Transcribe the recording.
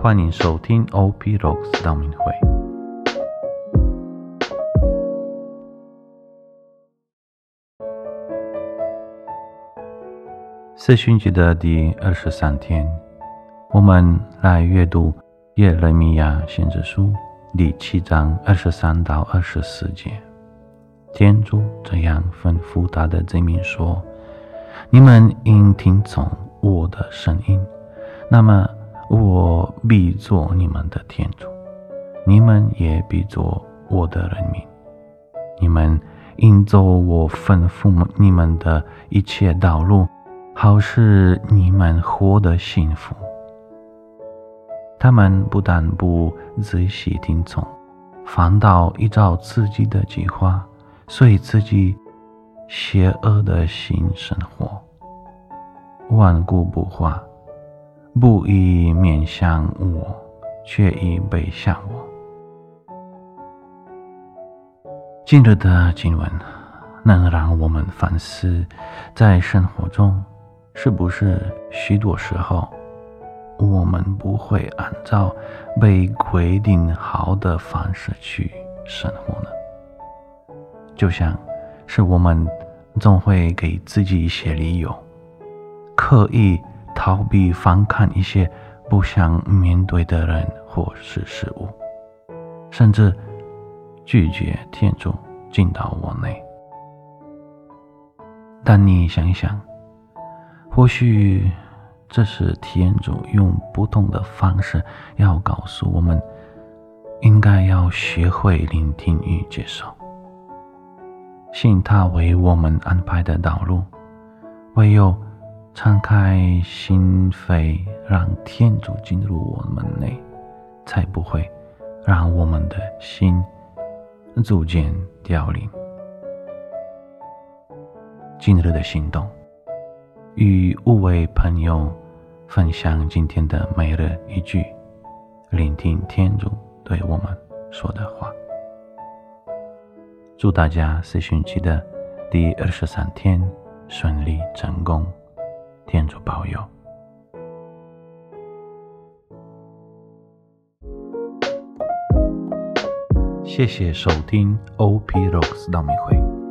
欢迎收听 OP Rocks 道明会。四旬节的第二十三天，我们来阅读耶利米亚先知书第七章二十三到二十四节。天主这样吩咐他的子民说：“你们应听从我的声音，那么我必做你们的天主，你们也必做我的人民。你们应走我吩咐你们的一切道路，好使你们活得幸福。”他们不但不仔细听从，反倒依照自己的计划。随自己邪恶的心生活，顽固不化，不以面向我，却以背向我。今日的经文能让我们反思，在生活中，是不是许多时候，我们不会按照被规定好的方式去生活呢？就像是我们总会给自己一些理由，刻意逃避反抗一些不想面对的人或是事物，甚至拒绝天主进到我内。但你想一想，或许这是天主用不同的方式要告诉我们，应该要学会聆听与接受。信他为我们安排的道路，唯有敞开心扉，让天主进入我们内，才不会让我们的心逐渐凋零。今日的行动，与五位朋友分享今天的每日一句，聆听天主对我们说的话。祝大家四旬期的第二十三天顺利成功，天主保佑。谢谢收听 OP Rocks 道明会。